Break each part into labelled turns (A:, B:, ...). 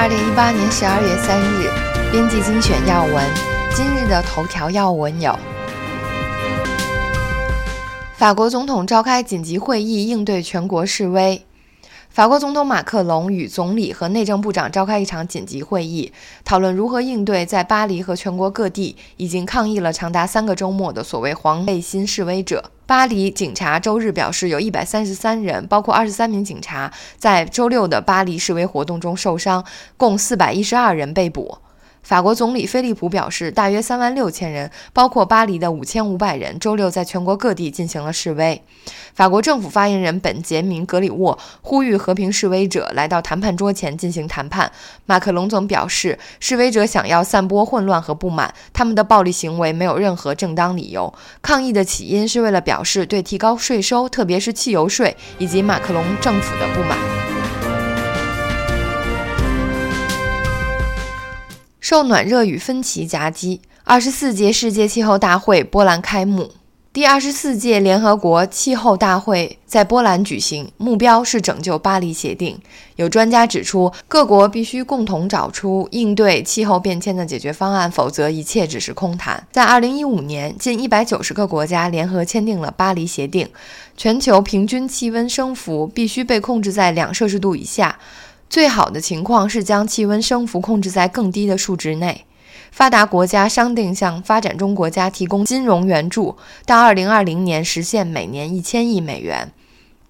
A: 二零一八年十二月三日，编辑精选要闻。今日的头条要闻有：法国总统召开紧急会议应对全国示威。法国总统马克龙与总理和内政部长召开一场紧急会议，讨论如何应对在巴黎和全国各地已经抗议了长达三个周末的所谓“黄背心”示威者。巴黎警察周日表示，有一百三十三人，包括二十三名警察，在周六的巴黎示威活动中受伤，共四百一十二人被捕。法国总理菲利普表示，大约三万六千人，包括巴黎的五千五百人，周六在全国各地进行了示威。法国政府发言人本杰明·格里沃呼吁和平示威者来到谈判桌前进行谈判。马克龙总表示，示威者想要散播混乱和不满，他们的暴力行为没有任何正当理由。抗议的起因是为了表示对提高税收，特别是汽油税以及马克龙政府的不满。受暖热与分歧夹击，二十四届世界气候大会波兰开幕。第二十四届联合国气候大会在波兰举行，目标是拯救巴黎协定。有专家指出，各国必须共同找出应对气候变迁的解决方案，否则一切只是空谈。在二零一五年，近一百九十个国家联合签订了巴黎协定，全球平均气温升幅必须被控制在两摄氏度以下。最好的情况是将气温升幅控制在更低的数值内。发达国家商定向发展中国家提供金融援助，到二零二零年实现每年一千亿美元。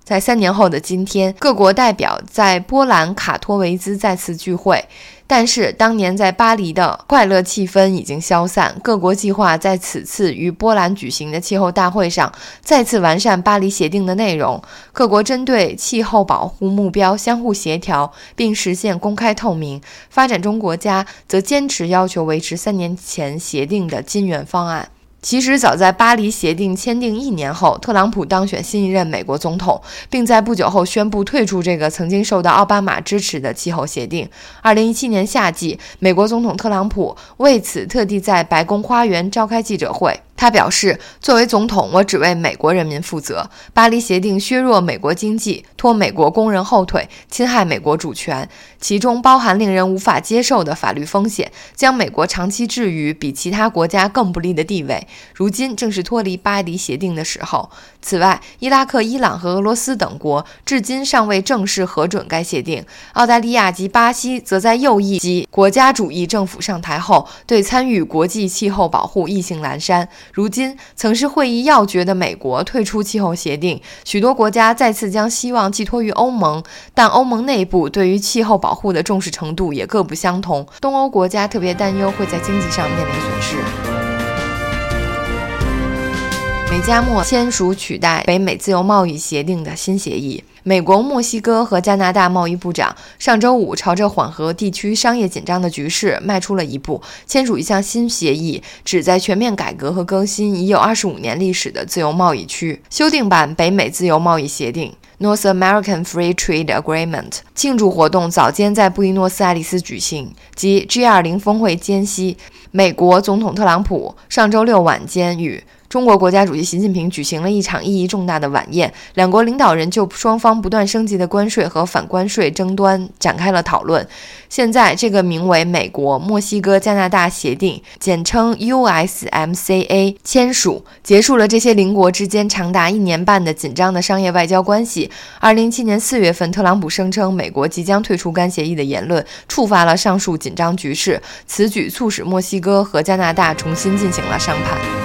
A: 在三年后的今天，各国代表在波兰卡托维兹再次聚会。但是，当年在巴黎的快乐气氛已经消散。各国计划在此次于波兰举行的气候大会上再次完善巴黎协定的内容。各国针对气候保护目标相互协调，并实现公开透明。发展中国家则坚持要求维持三年前协定的金元方案。其实，早在巴黎协定签订一年后，特朗普当选新一任美国总统，并在不久后宣布退出这个曾经受到奥巴马支持的气候协定。二零一七年夏季，美国总统特朗普为此特地在白宫花园召开记者会。他表示：“作为总统，我只为美国人民负责。巴黎协定削弱美国经济，拖美国工人后腿，侵害美国主权，其中包含令人无法接受的法律风险，将美国长期置于比其他国家更不利的地位。如今正是脱离巴黎协定的时候。此外，伊拉克、伊朗和俄罗斯等国至今尚未正式核准该协定。澳大利亚及巴西则在右翼及国家主义政府上台后，对参与国际气候保护意兴阑珊。”如今，曾是会议要诀的美国退出气候协定，许多国家再次将希望寄托于欧盟，但欧盟内部对于气候保护的重视程度也各不相同。东欧国家特别担忧会在经济上面临损失。美加墨签署取代北美自由贸易协定的新协议。美国、墨西哥和加拿大贸易部长上周五朝着缓和地区商业紧张的局势迈出了一步，签署一项新协议，旨在全面改革和更新已有二十五年历史的自由贸易区修订版北美自由贸易协定 （North American Free Trade Agreement）。庆祝活动早间在布宜诺斯艾利斯举行，即 G20 峰会间隙，美国总统特朗普上周六晚间与。中国国家主席习近平举行了一场意义重大的晚宴，两国领导人就双方不断升级的关税和反关税争端展开了讨论。现在，这个名为美国、墨西哥、加拿大协定，简称 USMCA 签署，结束了这些邻国之间长达一年半的紧张的商业外交关系。二零一七年四月份，特朗普声称美国即将退出该协议的言论，触发了上述紧张局势。此举促使墨西哥和加拿大重新进行了商谈。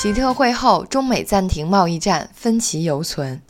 A: 习特会后，中美暂停贸易战，分歧犹存。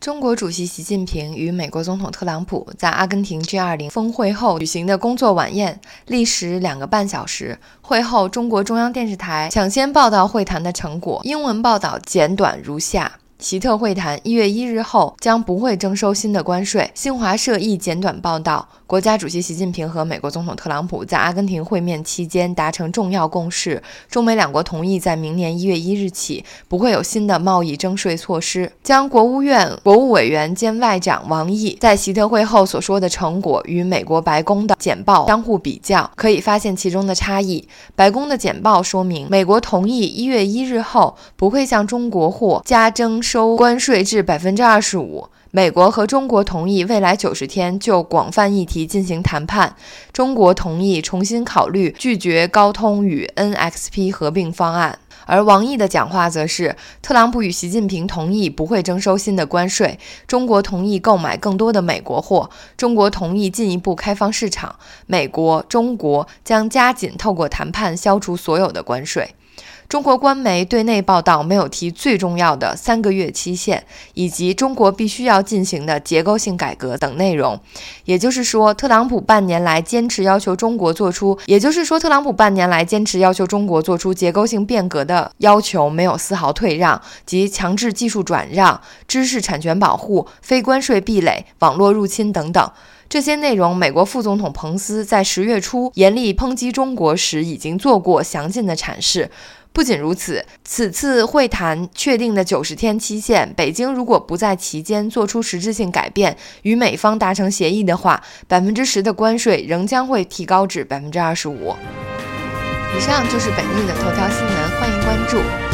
A: 中国主席习近平与美国总统特朗普在阿根廷 G20 峰会后举行的工作晚宴历时两个半小时。会后，中国中央电视台抢先报道会谈的成果，英文报道简短如下。习特会谈一月一日后将不会征收新的关税。新华社亦简短报道，国家主席习近平和美国总统特朗普在阿根廷会面期间达成重要共识，中美两国同意在明年一月一日起不会有新的贸易征税措施。将国务院国务委员兼外长王毅在习特会后所说的成果与美国白宫的简报相互比较，可以发现其中的差异。白宫的简报说明，美国同意一月一日后不会向中国货加征。收关税至百分之二十五。美国和中国同意未来九十天就广泛议题进行谈判。中国同意重新考虑拒绝高通与 NXP 合并方案。而王毅的讲话则是：特朗普与习近平同意不会征收新的关税，中国同意购买更多的美国货，中国同意进一步开放市场，美国、中国将加紧透过谈判消除所有的关税。中国官媒对内报道没有提最重要的三个月期限，以及中国必须要进行的结构性改革等内容。也就是说，特朗普半年来坚持要求中国做出，也就是说，特朗普半年来坚持要求中国做出结构性变革的要求没有丝毫退让，及强制技术转让、知识产权保护、非关税壁垒、网络入侵等等。这些内容，美国副总统彭斯在十月初严厉抨击中国时已经做过详尽的阐释。不仅如此，此次会谈确定的九十天期限，北京如果不在其间做出实质性改变，与美方达成协议的话，百分之十的关税仍将会提高至百分之二十五。以上就是本日的头条新闻，欢迎关注。